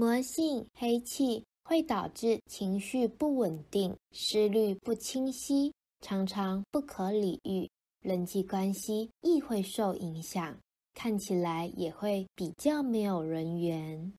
魔性黑气会导致情绪不稳定思虑不清晰常常不可理喻人际关系亦会受影响看起来也会比较没有人缘。